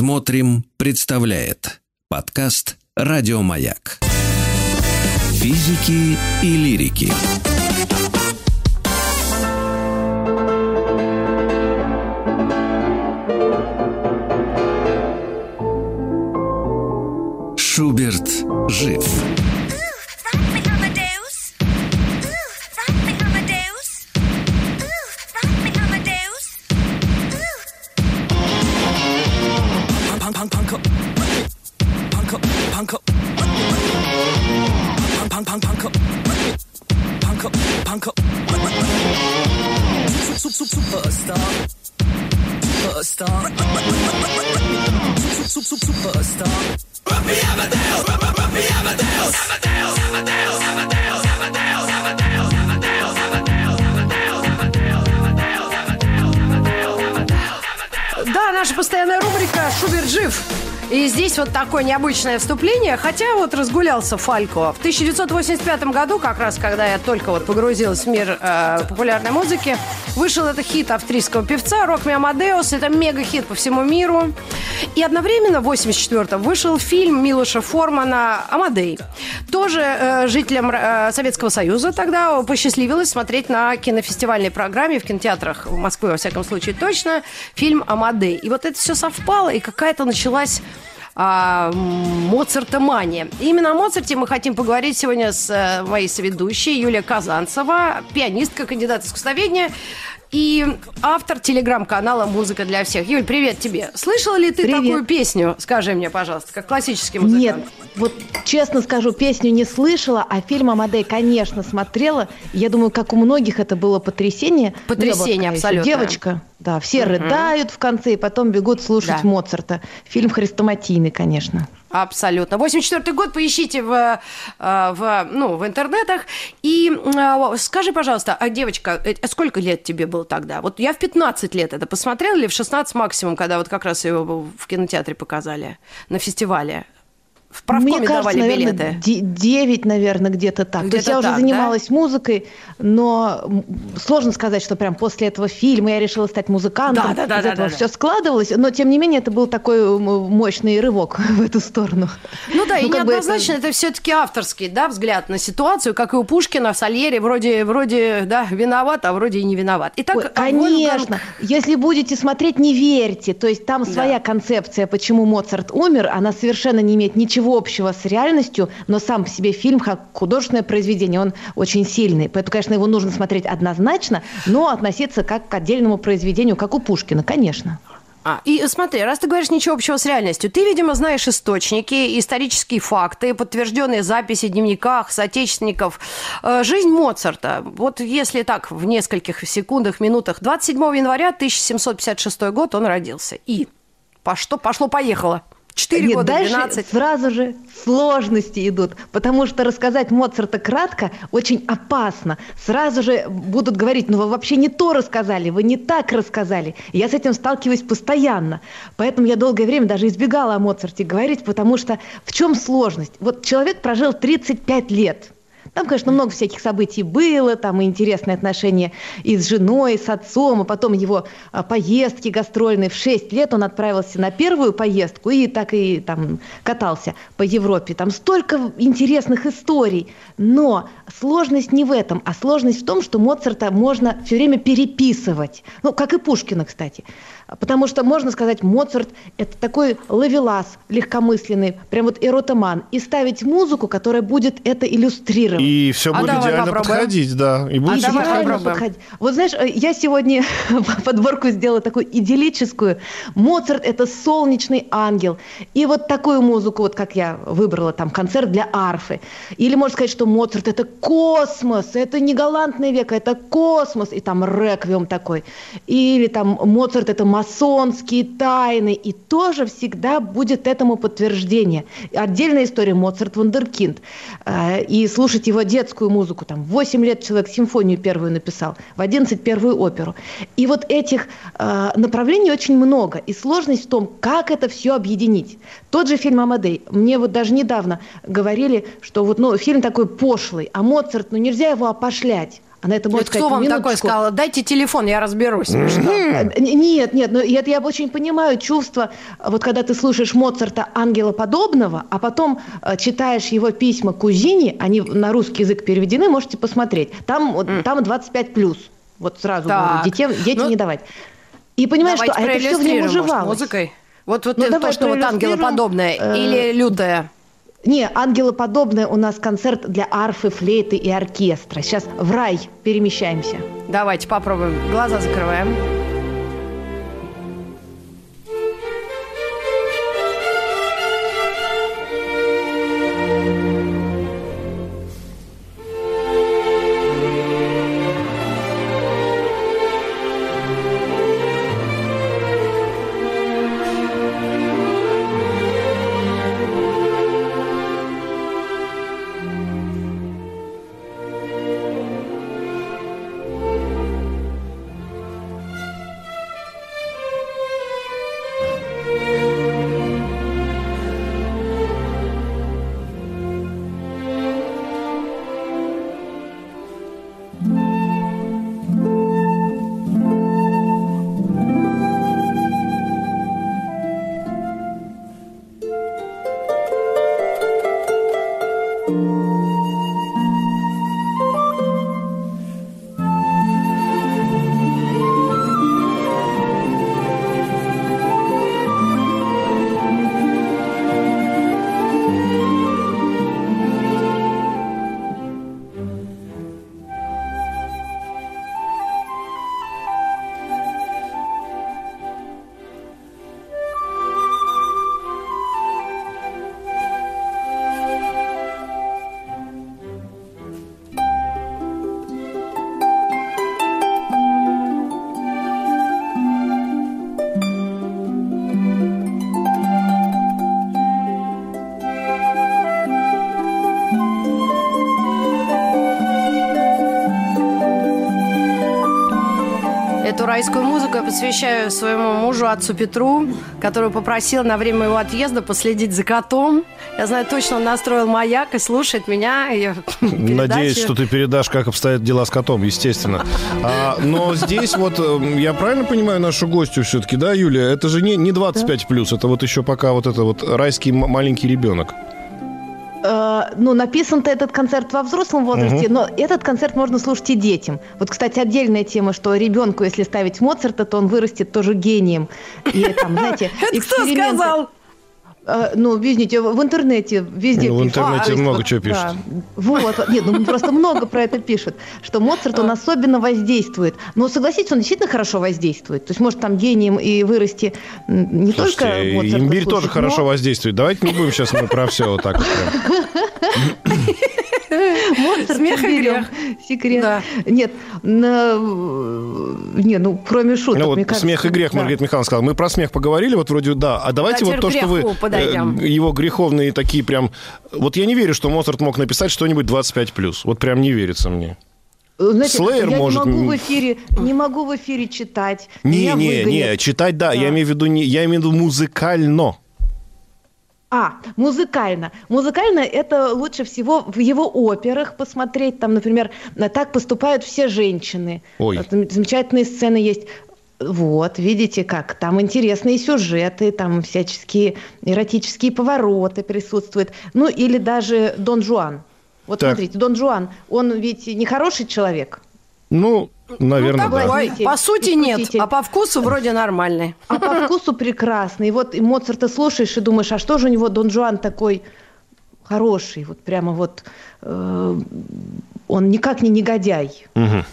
Смотрим, представляет подкаст Радиомаяк. Физики и лирики. Шуберт жив. Да, наша постоянная рубрика «Шуберт жив». И здесь вот такое необычное вступление, хотя вот разгулялся Фалько. В 1985 году, как раз когда я только вот погрузилась в мир э, популярной музыки, вышел этот хит австрийского певца «Рок Амадеус». Это мега-хит по всему миру. И одновременно в 1984-м вышел фильм Милоша Формана «Амадей». Тоже э, жителям э, Советского Союза тогда посчастливилось смотреть на кинофестивальной программе в кинотеатрах в Москве, во всяком случае, точно, фильм «Амадей». И вот это все совпало, и какая-то началась а, Моцартомания. Именно о Моцарте мы хотим поговорить сегодня с а, моей соведущей Юлия Казанцева, пианистка, кандидат искусствоведения и автор телеграм-канала «Музыка для всех». Юль, привет тебе. Слышала ли ты привет. такую песню, скажи мне, пожалуйста, как классический музыкант? Нет, вот честно скажу, песню не слышала, а фильм «Амадей», конечно, смотрела. Я думаю, как у многих это было потрясение. Потрясение, ну, абсолютно. Девочка, да, все угу. рыдают в конце и потом бегут слушать да. Моцарта. Фильм хрестоматийный, конечно. Абсолютно. 84 год, поищите в, э, в, ну, в интернетах. И э, скажи, пожалуйста, а девочка, э, сколько лет тебе было тогда? Вот я в 15 лет это посмотрела или в 16 максимум, когда вот как раз его в кинотеатре показали на фестивале? В правкоме Мне кажется, давали наверное, билеты. 9, наверное, где-то так. Где-то То есть я так, уже занималась да? музыкой, но сложно сказать, что прям после этого фильма я решила стать музыкантом. Да, да, да, Из да, этого да, все складывалось. Но, тем не менее, это был такой мощный рывок в эту сторону. Ну да, ну, и неоднозначно это, это все-таки авторский да, взгляд на ситуацию, как и у Пушкина в Сальере. Вроде, вроде да, виноват, а вроде и не виноват. Итак, Ой, конечно. Вольфганг... Если будете смотреть, не верьте. То есть там своя да. концепция, почему Моцарт умер. Она совершенно не имеет ничего ничего общего с реальностью, но сам по себе фильм, как художественное произведение, он очень сильный. Поэтому, конечно, его нужно смотреть однозначно, но относиться как к отдельному произведению, как у Пушкина, конечно. А, и смотри, раз ты говоришь ничего общего с реальностью, ты, видимо, знаешь источники, исторические факты, подтвержденные записи в дневниках соотечественников. Э, Жизнь Моцарта. Вот если так, в нескольких секундах, минутах. 27 января 1756 год он родился. И по что пошло-поехало. 4 Нет, года, дальше 12. сразу же сложности идут, потому что рассказать Моцарта кратко очень опасно. Сразу же будут говорить, ну вы вообще не то рассказали, вы не так рассказали. Я с этим сталкиваюсь постоянно. Поэтому я долгое время даже избегала о Моцарте говорить, потому что в чем сложность? Вот человек прожил 35 лет – там, конечно, много всяких событий было, там и интересные отношения и с женой, и с отцом, а потом его а, поездки гастрольные. В 6 лет он отправился на первую поездку и так и там катался по Европе. Там столько интересных историй. Но сложность не в этом, а сложность в том, что Моцарта можно все время переписывать. Ну, как и Пушкина, кстати. Потому что можно сказать, Моцарт – это такой ловелас легкомысленный, прям вот эротоман. И ставить музыку, которая будет это иллюстрировать. И все будет а идеально подходить, да. И будет а идеально подходить. Вот знаешь, я сегодня подборку сделала такую идиллическую. Моцарт – это солнечный ангел. И вот такую музыку, вот как я выбрала, там, концерт для арфы. Или можно сказать, что Моцарт – это космос, это не галантный век, это космос. И там реквием такой. Или там Моцарт – это масонские тайны, и тоже всегда будет этому подтверждение. Отдельная история Моцарт Вундеркинд. Э, и слушать его детскую музыку, там, 8 лет человек симфонию первую написал, в 11 первую оперу. И вот этих э, направлений очень много, и сложность в том, как это все объединить. Тот же фильм «Амадей», мне вот даже недавно говорили, что вот, ну, фильм такой пошлый, а Моцарт, ну, нельзя его опошлять. А на это можно сказать, кто вам минуточку. такой сказал? Дайте телефон, я разберусь. Нет, нет, ну я, я очень понимаю чувство, вот когда ты слушаешь Моцарта ангела подобного, а потом э, читаешь его письма кузине, они на русский язык переведены, можете посмотреть. Там, mm. там 25 плюс. Вот сразу говорю, детям, дети ну, не давать. И понимаешь, что а это все в нем уживалось. музыкой. Вот, вот ну, то, что вот ангелоподобное э... или лютое. Не, ангелоподобное у нас концерт для арфы, флейты и оркестра. Сейчас в рай перемещаемся. Давайте попробуем. Глаза закрываем. Райскую музыку я посвящаю своему мужу, отцу Петру, который попросил на время его отъезда последить за котом. Я знаю точно, он настроил маяк и слушает меня. И Надеюсь, что ты передашь, как обстоят дела с котом, естественно. А, но здесь вот, эм, я правильно понимаю нашу гостью все-таки, да, Юлия? Это же не, не 25+, плюс, это вот еще пока вот это вот райский маленький ребенок ну, написан-то этот концерт во взрослом возрасте, угу. но этот концерт можно слушать и детям. Вот, кстати, отдельная тема, что ребенку, если ставить Моцарта, то он вырастет тоже гением. И там, знаете, эксперименты... Кто сказал? А, ну, извините, в интернете везде ну, В интернете а, много вот, чего пишут. Да. Вот, нет, ну просто много про это пишут, что Моцарт, он особенно воздействует. Но согласитесь, он действительно хорошо воздействует. То есть, может, там гением и вырасти не Слушайте, только Моцарт. имбирь тоже но... хорошо воздействует. Давайте не будем сейчас мы про все вот так Моцарт Смех и грех. Секрет. Да. Нет, на... не, ну, кроме шуток, ну, вот кажется, смех и грех, да. Маргарита Михайловна сказала. Мы про смех поговорили, вот вроде, да. А давайте да, вот то, что вы... Подойдем. Э, его греховные такие прям... Вот я не верю, что Моцарт мог написать что-нибудь 25+. Вот прям не верится мне. Знаете, Слеер я может... не могу в эфире, не могу в эфире читать. Не, не, не, читать, да, да. Я имею в виду не, я имею в виду музыкально. А, музыкально. Музыкально это лучше всего в его операх посмотреть. Там, например, так поступают все женщины. Ой. Замечательные сцены есть. Вот, видите как, там интересные сюжеты, там всяческие эротические повороты присутствуют. Ну, или даже Дон Жуан. Вот так. смотрите, Дон Жуан, он ведь не хороший человек. Ну, Наверное, ну, такой. да. По сути нет, а по вкусу вроде нормальный. А по вкусу прекрасный. И вот и Моцарта слушаешь и думаешь, а что же у него Дон Жуан такой хороший, вот прямо вот э, он никак не негодяй. Угу.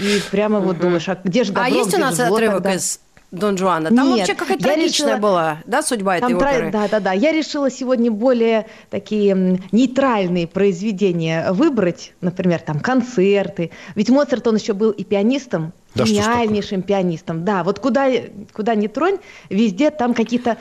И прямо угу. вот думаешь, а где же добро, А есть у нас отрывок тогда? из Дон Жуана. Там Нет, вообще какая-то трагичная решила... была, да, судьба этой Там оперы? Да, да, да. Я решила сегодня более такие нейтральные произведения выбрать, например, там концерты. Ведь Моцарт, он еще был и пианистом, да, гениальнейшим пианистом. Да, вот куда, куда ни тронь, везде там какие-то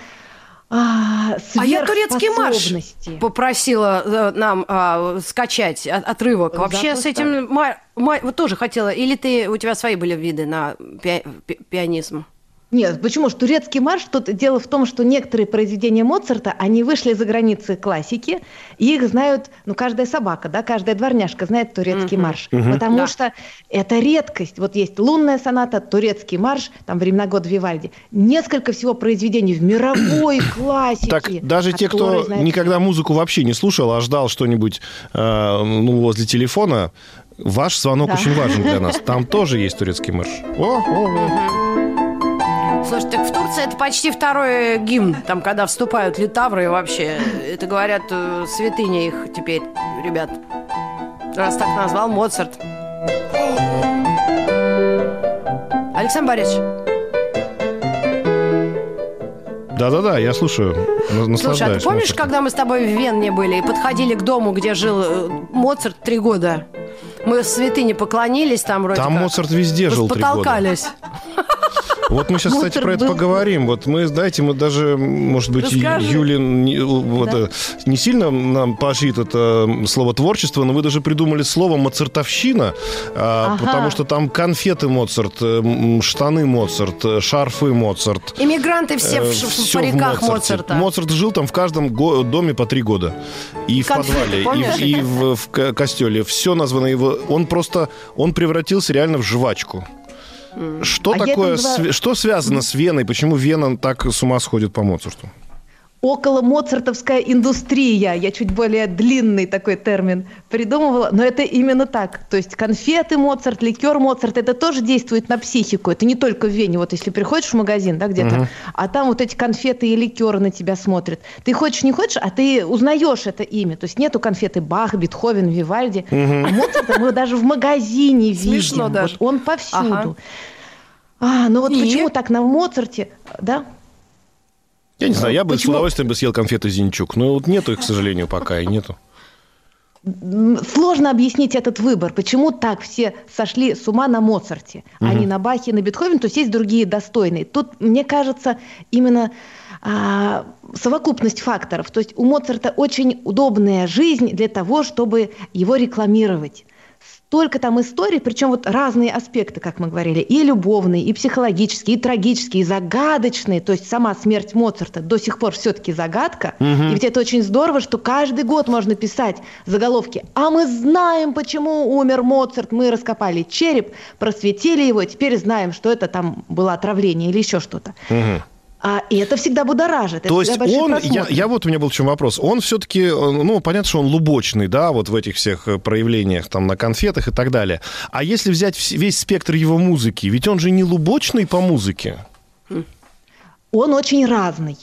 а, а я турецкий марш попросила э, нам а, скачать отрывок. Вообще с этим ма, ма, вот тоже хотела. Или ты у тебя свои были виды на пи, пи, пианизм? Нет, почему ж турецкий марш? Тут дело в том, что некоторые произведения Моцарта, они вышли за границы классики, и их знают, ну, каждая собака, да, каждая дворняжка знает турецкий Мгм. марш. Потому Да. что это редкость. Вот есть лунная соната, турецкий марш, там времена года Вивальди. Несколько всего произведений в мировой классике. Так даже те, кто знают- никогда музыку вообще не слушал, а ждал что-нибудь э, ну, возле телефона, ваш звонок Да. очень важен для нас. Там тоже есть турецкий марш. О, о, о. Слушай, так в Турции это почти второй гимн, там, когда вступают литавры и вообще. Это, говорят, э, святыня их теперь, ребят. Раз так назвал Моцарт. Александр Борисович, Да-да-да, я слушаю. слушай, а ты помнишь, Моцартом. когда мы с тобой в Вене были и подходили к дому, где жил э, Моцарт три года? Мы в святыне поклонились там вроде Там как. Моцарт везде жил три года. Потолкались. Вот мы сейчас, кстати, про это был- поговорим. Вот мы, знаете, мы даже, может быть, Расскажи. Юлин не, вот, э, не сильно нам пожит это слово творчество, но вы даже придумали слово «моцартовщина», а, Ага. потому что там конфеты Моцарт, э, штаны Моцарт, э, шарфы Моцарт. Иммигранты все в, Э, в париках Моцарте. Моцарта. Моцарт жил там в каждом доме по три года. И в подвале, помнишь? и, и в, в ко- костеле. Все названо его. Он просто, он превратился реально в жвачку. Что А такое, св- что связано с Веной? Почему Вена так с ума сходит по Моцарту? Около моцартовская индустрия. Я чуть более длинный такой термин придумывала, но это именно так. То есть конфеты Моцарт, ликер Моцарт, это тоже действует на психику. Это не только в Вене. Вот если приходишь в магазин, да, где-то, а там вот эти конфеты и ликеры на тебя смотрят. Ты хочешь, не хочешь, а ты узнаешь это имя. То есть нету конфеты Бах, Бетховен, Вивальди. А Моцарта мы даже в магазине Смешно видим. даже. Вот он повсюду. Ага. А, ну вот И? почему так на Моцарте, да? Я не знаю, я бы с Почему? удовольствием бы съел конфеты Зинчук, но вот нету их, к сожалению, пока и нету. Сложно объяснить этот выбор, почему так все сошли с ума на Моцарте, а не на Бахе, на Бетховене, то есть есть другие достойные. Тут, мне кажется, именно а, совокупность факторов. То есть у Моцарта очень удобная жизнь для того, чтобы его рекламировать. Столько там историй, причем вот разные аспекты, как мы говорили, и любовные, и психологические, и трагические, и загадочные. То есть сама смерть Моцарта до сих пор все-таки загадка. И ведь это очень здорово, что каждый год можно писать заголовки. А мы знаем, почему умер Моцарт. Мы раскопали череп, просветили его, теперь знаем, что это там было отравление или еще что-то. А, и это всегда будоражит. это То есть всегда большие он, я, я вот у меня был в чем вопрос, он все-таки, ну, понятно, что он лубочный, да, вот в этих всех э, проявлениях, там, на конфетах и так далее. А если взять весь спектр его музыки, ведь он же не лубочный по музыке. Он очень разный.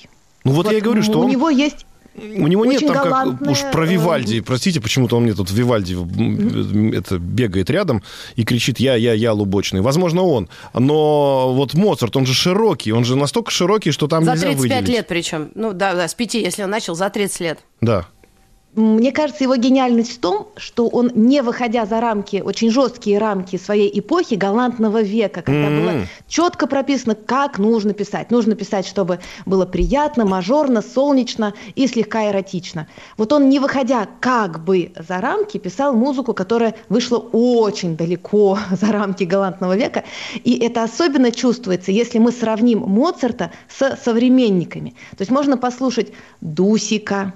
Ну вот, я и говорю, что у он, него есть у него нет там как галантная, уж про э, Вивальди, простите, почему-то он мне тут Вивальди это бегает рядом и кричит «я, я, я лубочный». Возможно, он. Но вот Моцарт, он же широкий, он же настолько широкий, что там За нельзя 35 выделить. лет причем. Ну да, да, с 5, если он начал, за 30 лет. Да. Мне кажется, его гениальность в том, что он, не выходя за рамки, очень жесткие рамки своей эпохи, галантного века, когда Мгм. было четко прописано, как нужно писать. Нужно писать, чтобы было приятно, мажорно, солнечно и слегка эротично. Вот он, не выходя как бы за рамки, писал музыку, которая вышла очень далеко за рамки галантного века. И это особенно чувствуется, если мы сравним Моцарта с современниками. То есть можно послушать Дусика,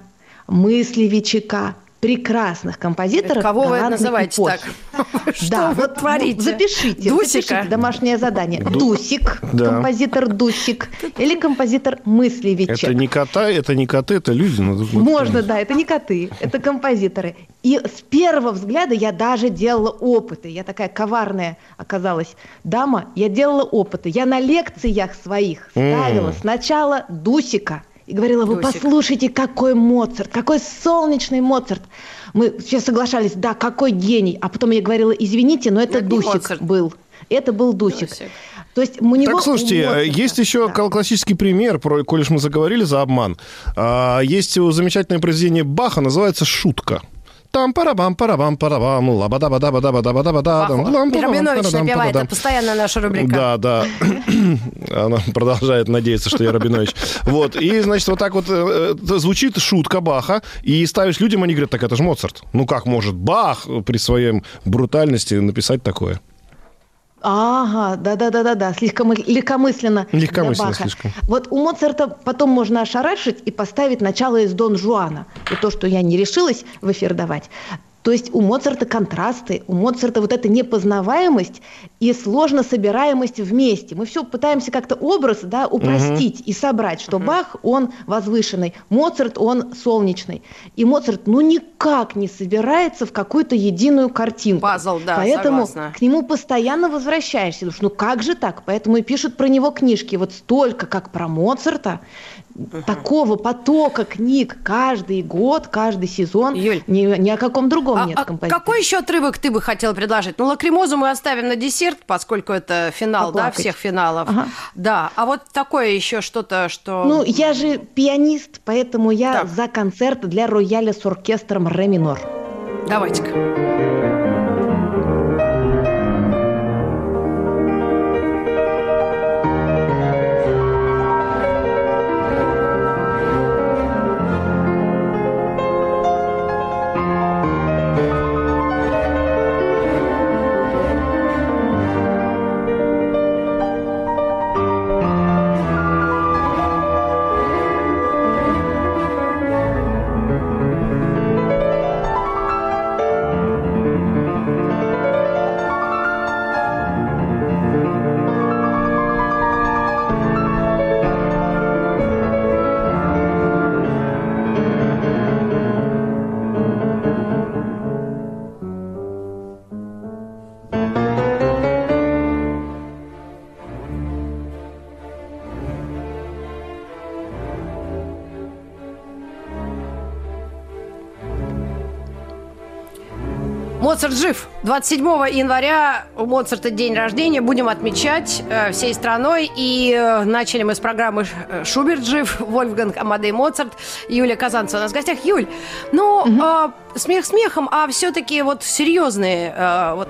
Мыслевичика, прекрасных композиторов. Кого вы называете эпохи. так? Что Да, вы вот творите? Запишите, Дусика? запишите домашнее задание. Дусик, Да. композитор Дусик или композитор Мыслевичек. Это не кота, это не коты, это люди. ну, тут- Можно, да, это не коты, это композиторы. И с первого взгляда я даже делала опыты. Я такая коварная оказалась дама. Я делала опыты. Я на лекциях своих ставила М. сначала Дусика. И говорила, вы Дусик. послушайте, какой Моцарт, какой солнечный Моцарт. Мы все соглашались, да, какой гений. А потом я говорила, извините, но это Это не Дусик Моцарт. был. Это был Дусик. Дусик. То есть у него... Так, слушайте, у Моцарта- есть еще да. кл- классический пример, про, коль уж мы заговорили за обман. А, Есть замечательное произведение Баха, называется «Шутка». Там парабам парабам парабам лабада бада бада бада бада бада Баху. Рабинович напевает, это постоянно наша рубрика. Да, да. Она продолжает надеяться, что я Рабинович. Вот. И, значит, вот так вот э, э, звучит шутка Баха, и ставишь людям, они говорят, так это же Моцарт. Ну как может Бах при своем брутальности написать такое? Ага, да-да-да-да-да, слишком легкомысленно. Легкомысленно слишком. Вот у Моцарта потом можно ошарашить и поставить начало из Дон Жуана. И то, что я не решилась в эфир давать. То есть у Моцарта контрасты, у Моцарта вот эта непознаваемость и сложно собираемость вместе. Мы все пытаемся как-то образ да, упростить угу. и собрать, что угу. Бах, он возвышенный, Моцарт, он солнечный. И Моцарт, ну, никак не собирается в какую-то единую картинку. Пазл, да, Поэтому согласна. к нему постоянно возвращаешься. Думаешь, ну, как же так? Поэтому и пишут про него книжки. Вот столько, как про Моцарта, угу. такого потока книг каждый год, каждый сезон. Юль, ни, ни о каком другом а, нет а композитора. Какой еще отрывок ты бы хотел предложить? Ну, лакримозу мы оставим на десерт, поскольку это финал, Поплакать. да, всех финалов. Ага. Да, а вот такое еще что-то, что... Ну, я же пианист, поэтому я Так. за концерт для рояля с оркестром ре минор. Давайте-ка. Моцарт жив. 27 января у Моцарта день рождения. Будем отмечать э, всей страной. И э, начали мы с программы э, «Шуберт жив», Вольфганг Амадей Моцарт, Юлия Казанцева у нас в гостях. Юль, ну, э, смех смехом, а все-таки вот серьезные э, вот,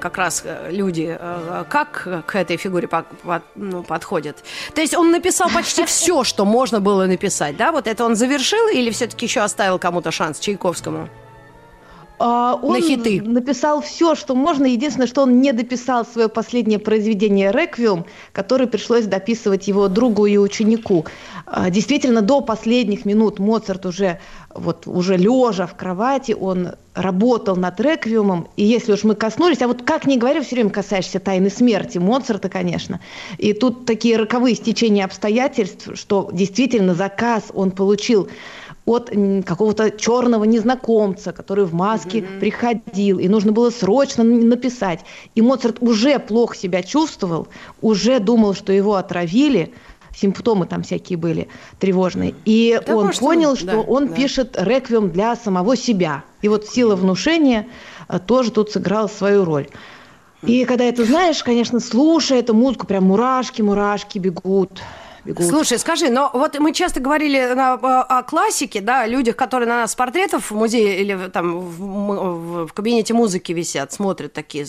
как раз э, люди, э, как к этой фигуре по- по- ну, подходят? То есть он написал почти все, что можно было написать, да? Вот это он завершил или все-таки еще оставил кому-то шанс Чайковскому? А, он На хиты. написал все, что можно. Единственное, что он не дописал свое последнее произведение «Реквиум», которое пришлось дописывать его другу и ученику. А, Действительно, до последних минут Моцарт уже, вот, уже лежа в кровати, он работал над «Реквиумом». И если уж мы коснулись, а вот как ни говори, все время касаешься тайны смерти Моцарта, конечно. И тут такие роковые стечения обстоятельств, что действительно заказ он получил от какого-то черного незнакомца, который в маске приходил, и нужно было срочно написать. И Моцарт уже плохо себя чувствовал, уже думал, что его отравили, симптомы там всякие были тревожные. И Да, он может, понял, он- что да, он да. пишет реквием для самого себя. И вот сила внушения э, тоже тут сыграла свою роль. И когда это знаешь, конечно, слушая эту музыку, прям мурашки, мурашки бегут. Бегут. Слушай, скажи, но вот мы часто говорили на- о, о классике, да, о людях, которые на нас портретов в музее или там в, в кабинете музыки висят, смотрят такие.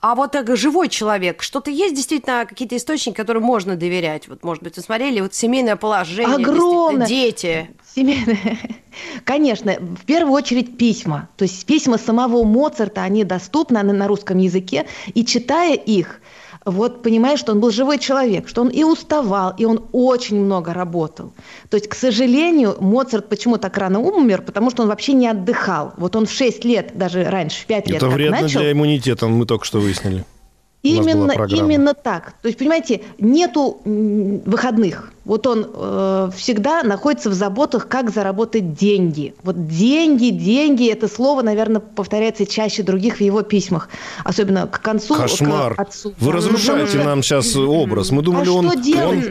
А вот э, живой человек, что-то есть действительно какие-то источники, которым можно доверять? Вот, может быть, вы смотрели, вот семейное положение, Огромное. дети. Семейное. Конечно, в первую очередь письма. То есть письма самого Моцарта, они доступны они на русском языке. И читая их, вот понимаешь, что он был живой человек, что он и уставал, и он очень много работал. То есть, к сожалению, Моцарт почему так рано умер? Потому что он вообще не отдыхал. Вот он в 6 лет, даже раньше, в 5 лет Это как вредно начал. для иммунитета, мы только что выяснили. Именно, именно так. То есть, понимаете, нету выходных. Вот он э, всегда находится в заботах, как заработать деньги. Вот деньги, деньги, это слово, наверное, повторяется чаще других в его письмах. Особенно к концу, Кошмар. к отцу. Вы разрушаете ну, нам сейчас образ. Мы думали, А он, он,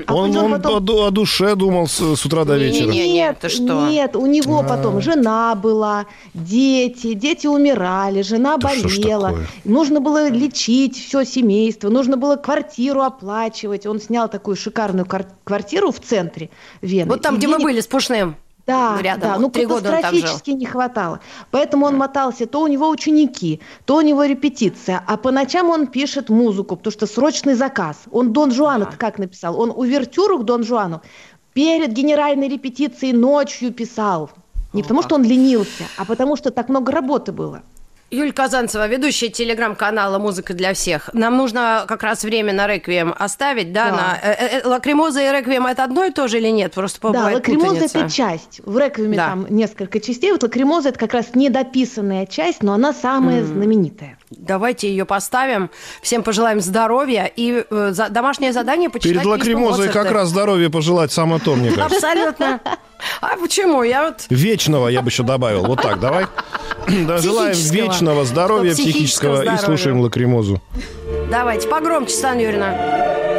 А он, он потом- о, ду- о душе думал с, с утра до вечера. Не, Нет, ты что? нет, у него А. потом жена была, дети, дети умирали, жена Да болела, нужно было лечить все семейство, нужно было квартиру оплачивать. Он снял такую шикарную квар- квартиру в центре Вены. Вот там, где мы денег- были с Пушным. Да, рядом. да, ну Три катастрофически не хватало. Поэтому он мотался, то у него ученики, то у него репетиция, а по ночам он пишет музыку, потому что срочный заказ. Он Дон Жуана Ага. как написал? Он увертюру к Дон Жуану перед генеральной репетицией ночью писал. Не О, потому, что он ленился, а потому, что так много работы было. Юль Казанцева, ведущая телеграм-канала «Музыка для всех». Нам нужно как раз время на реквием оставить, да? Да. На, э, э, лакримоза и реквием это одно и то же или нет? Просто Да, лакримоза это часть. В реквиеме Да. там несколько частей. Вот лакримоза это как раз недописанная часть, но она самая знаменитая. Давайте ее поставим. Всем пожелаем здоровья и э, за- домашнее задание почитать Перед лакримозой как раз здоровье пожелать само то, мне кажется. Абсолютно. А почему? Я вот... Вечного я бы еще добавил. Вот так, давай. Да, желаем вечного здоровья Психического психического и здоровья. слушаем лакримозу. Давайте, погромче, Светлана Юрьевна.